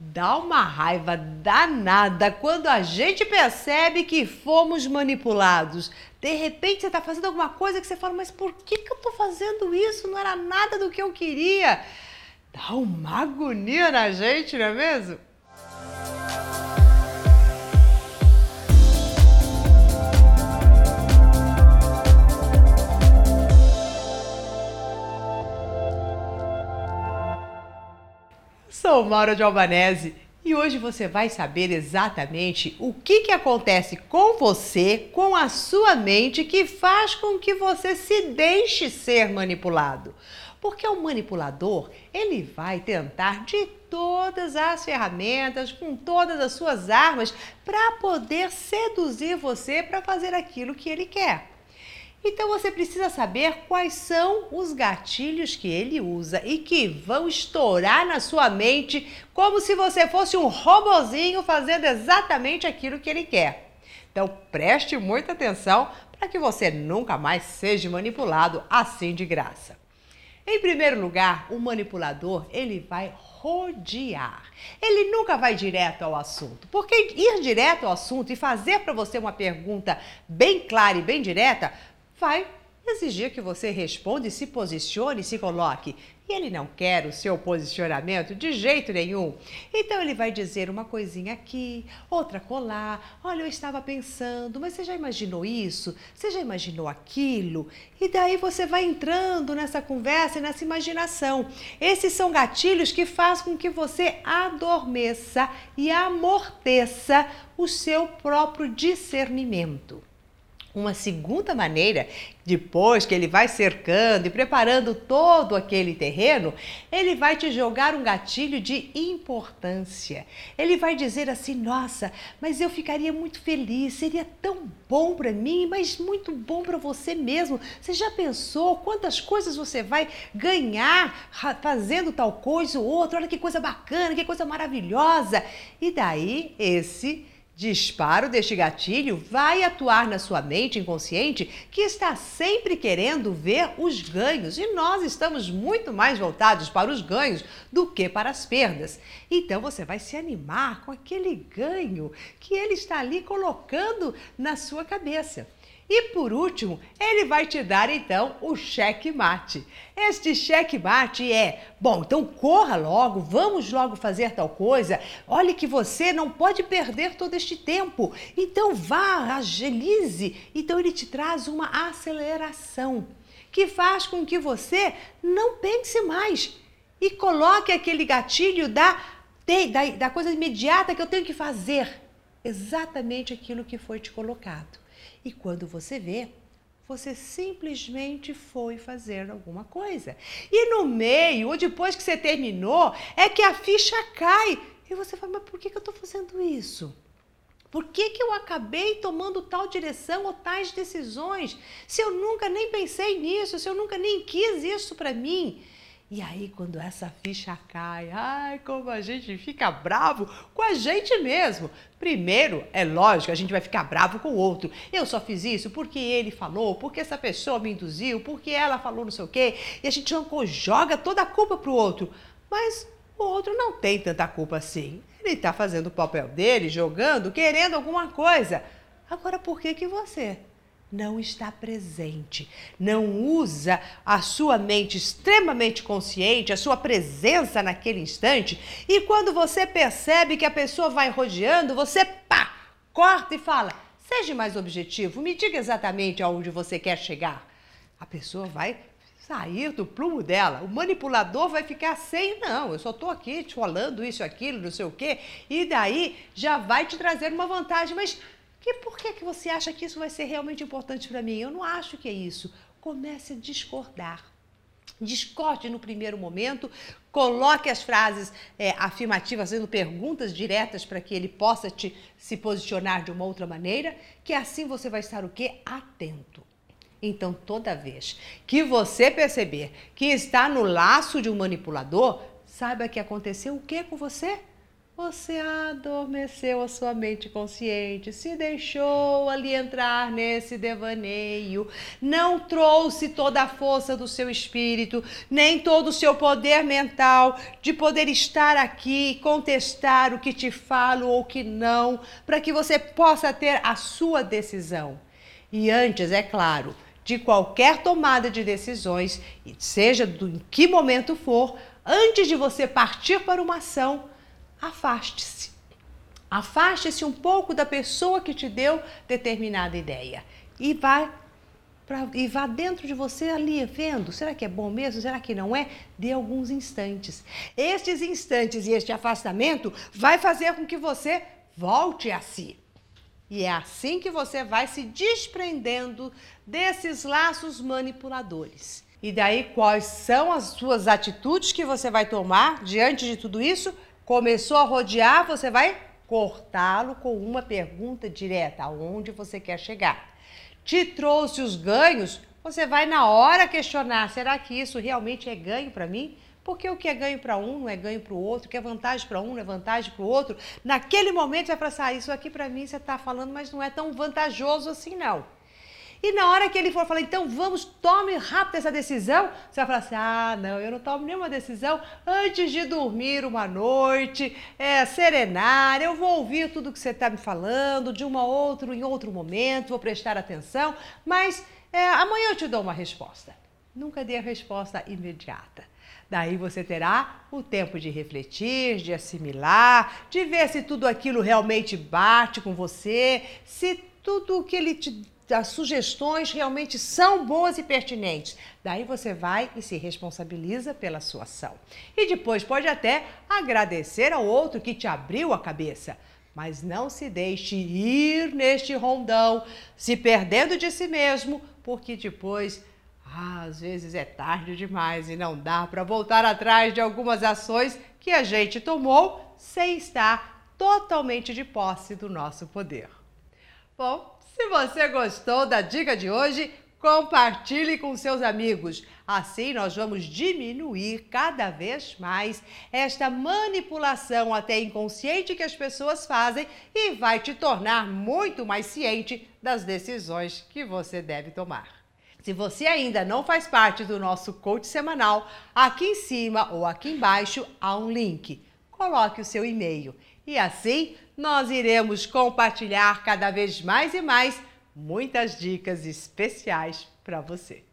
Dá uma raiva danada quando a gente percebe que fomos manipulados. De repente você está fazendo alguma coisa que você fala, mas por que, que eu estou fazendo isso? Não era nada do que eu queria. Dá uma agonia na gente, não é mesmo? Sou Maura de Albanese e hoje você vai saber exatamente o que, que acontece com você, com a sua mente, que faz com que você se deixe ser manipulado. Porque o manipulador, ele vai tentar de todas as ferramentas, com todas as suas armas, para poder seduzir você para fazer aquilo que ele quer. Então você precisa saber quais são os gatilhos que ele usa e que vão estourar na sua mente como se você fosse um robozinho fazendo exatamente aquilo que ele quer. Então preste muita atenção para que você nunca mais seja manipulado assim de graça. Em primeiro lugar, o manipulador, ele vai rodear. Ele nunca vai direto ao assunto, porque ir direto ao assunto e fazer para você uma pergunta bem clara e bem direta vai exigir que você responda e se posicione e se coloque. E ele não quer o seu posicionamento de jeito nenhum. Então ele vai dizer uma coisinha aqui, outra colar. Olha, eu estava pensando, mas você já imaginou isso? Você já imaginou aquilo? E daí você vai entrando nessa conversa e nessa imaginação. Esses são gatilhos que fazem com que você adormeça e amorteça o seu próprio discernimento. Uma segunda maneira, depois que ele vai cercando e preparando todo aquele terreno, ele vai te jogar um gatilho de importância. Ele vai dizer assim: Nossa, mas eu ficaria muito feliz, seria tão bom para mim, mas muito bom para você mesmo. Você já pensou quantas coisas você vai ganhar fazendo tal coisa ou outra? Olha que coisa bacana, que coisa maravilhosa. E daí, esse Disparo deste gatilho vai atuar na sua mente inconsciente que está sempre querendo ver os ganhos e nós estamos muito mais voltados para os ganhos do que para as perdas. Então você vai se animar com aquele ganho que ele está ali colocando na sua cabeça. E por último, ele vai te dar então o cheque-mate. Este cheque-mate é: bom, então corra logo, vamos logo fazer tal coisa. Olhe que você não pode perder todo este tempo. Então vá, agilize. Então ele te traz uma aceleração que faz com que você não pense mais e coloque aquele gatilho da, da, da coisa imediata que eu tenho que fazer. Exatamente aquilo que foi te colocado. E quando você vê, você simplesmente foi fazer alguma coisa. E no meio, ou depois que você terminou, é que a ficha cai. E você fala, mas por que, que eu estou fazendo isso? Por que, que eu acabei tomando tal direção ou tais decisões? Se eu nunca nem pensei nisso, se eu nunca nem quis isso para mim. E aí, quando essa ficha cai, ai, como a gente fica bravo com a gente mesmo. Primeiro, é lógico, a gente vai ficar bravo com o outro. Eu só fiz isso porque ele falou, porque essa pessoa me induziu, porque ela falou não sei o quê. E a gente joga toda a culpa pro outro. Mas o outro não tem tanta culpa assim. Ele está fazendo o papel dele, jogando, querendo alguma coisa. Agora, por que que você não está presente, não usa a sua mente extremamente consciente, a sua presença naquele instante, e quando você percebe que a pessoa vai rodeando, você pá, corta e fala: seja mais objetivo, me diga exatamente aonde você quer chegar. A pessoa vai sair do plumo dela. O manipulador vai ficar sem, não, eu só estou aqui te falando isso, aquilo, não sei o quê, e daí já vai te trazer uma vantagem, mas que por que, que você acha que isso vai ser realmente importante para mim? Eu não acho que é isso. Comece a discordar. Discorde no primeiro momento, coloque as frases é, afirmativas, fazendo perguntas diretas para que ele possa te, se posicionar de uma outra maneira, que assim você vai estar o quê? Atento. Então, toda vez que você perceber que está no laço de um manipulador, saiba que aconteceu o que com você? Você adormeceu a sua mente consciente, se deixou ali entrar nesse devaneio, não trouxe toda a força do seu espírito, nem todo o seu poder mental de poder estar aqui, contestar o que te falo ou que não, para que você possa ter a sua decisão. E antes, é claro, de qualquer tomada de decisões, seja do, em que momento for, antes de você partir para uma ação, afaste-se. Afaste-se um pouco da pessoa que te deu determinada ideia e vá pra, e vá dentro de você ali vendo, será que é bom mesmo? Será que não é? Dê alguns instantes. Estes instantes e este afastamento vai fazer com que você volte a si. E é assim que você vai se desprendendo desses laços manipuladores. E daí, quais são as suas atitudes que você vai tomar diante de tudo isso? Começou a rodear, você vai cortá-lo com uma pergunta direta: aonde você quer chegar? Te trouxe os ganhos, você vai na hora questionar: será que isso realmente é ganho para mim? Porque o que é ganho para um não é ganho para o outro, o que é vantagem para um não é vantagem para o outro. Naquele momento vai passar isso aqui para mim, você está falando, mas não é tão vantajoso assim não. E na hora que ele for falar, então vamos, tome rápido essa decisão, você vai falar assim: ah, não, eu não tomo nenhuma decisão antes de dormir uma noite, é, serenar, eu vou ouvir tudo que você está me falando, de uma outra, em outro momento, vou prestar atenção, mas é, amanhã eu te dou uma resposta. Nunca dê a resposta imediata. Daí você terá o tempo de refletir, de assimilar, de ver se tudo aquilo realmente bate com você, se tudo o que ele te as sugestões realmente são boas e pertinentes. Daí você vai e se responsabiliza pela sua ação. E depois pode até agradecer ao outro que te abriu a cabeça. Mas não se deixe ir neste rondão, se perdendo de si mesmo, porque depois, ah, às vezes é tarde demais e não dá para voltar atrás de algumas ações que a gente tomou sem estar totalmente de posse do nosso poder. Bom, se você gostou da dica de hoje, compartilhe com seus amigos. Assim, nós vamos diminuir cada vez mais esta manipulação até inconsciente que as pessoas fazem e vai te tornar muito mais ciente das decisões que você deve tomar. Se você ainda não faz parte do nosso coach semanal, aqui em cima ou aqui embaixo há um link. Coloque o seu e-mail e assim nós iremos compartilhar cada vez mais e mais muitas dicas especiais para você.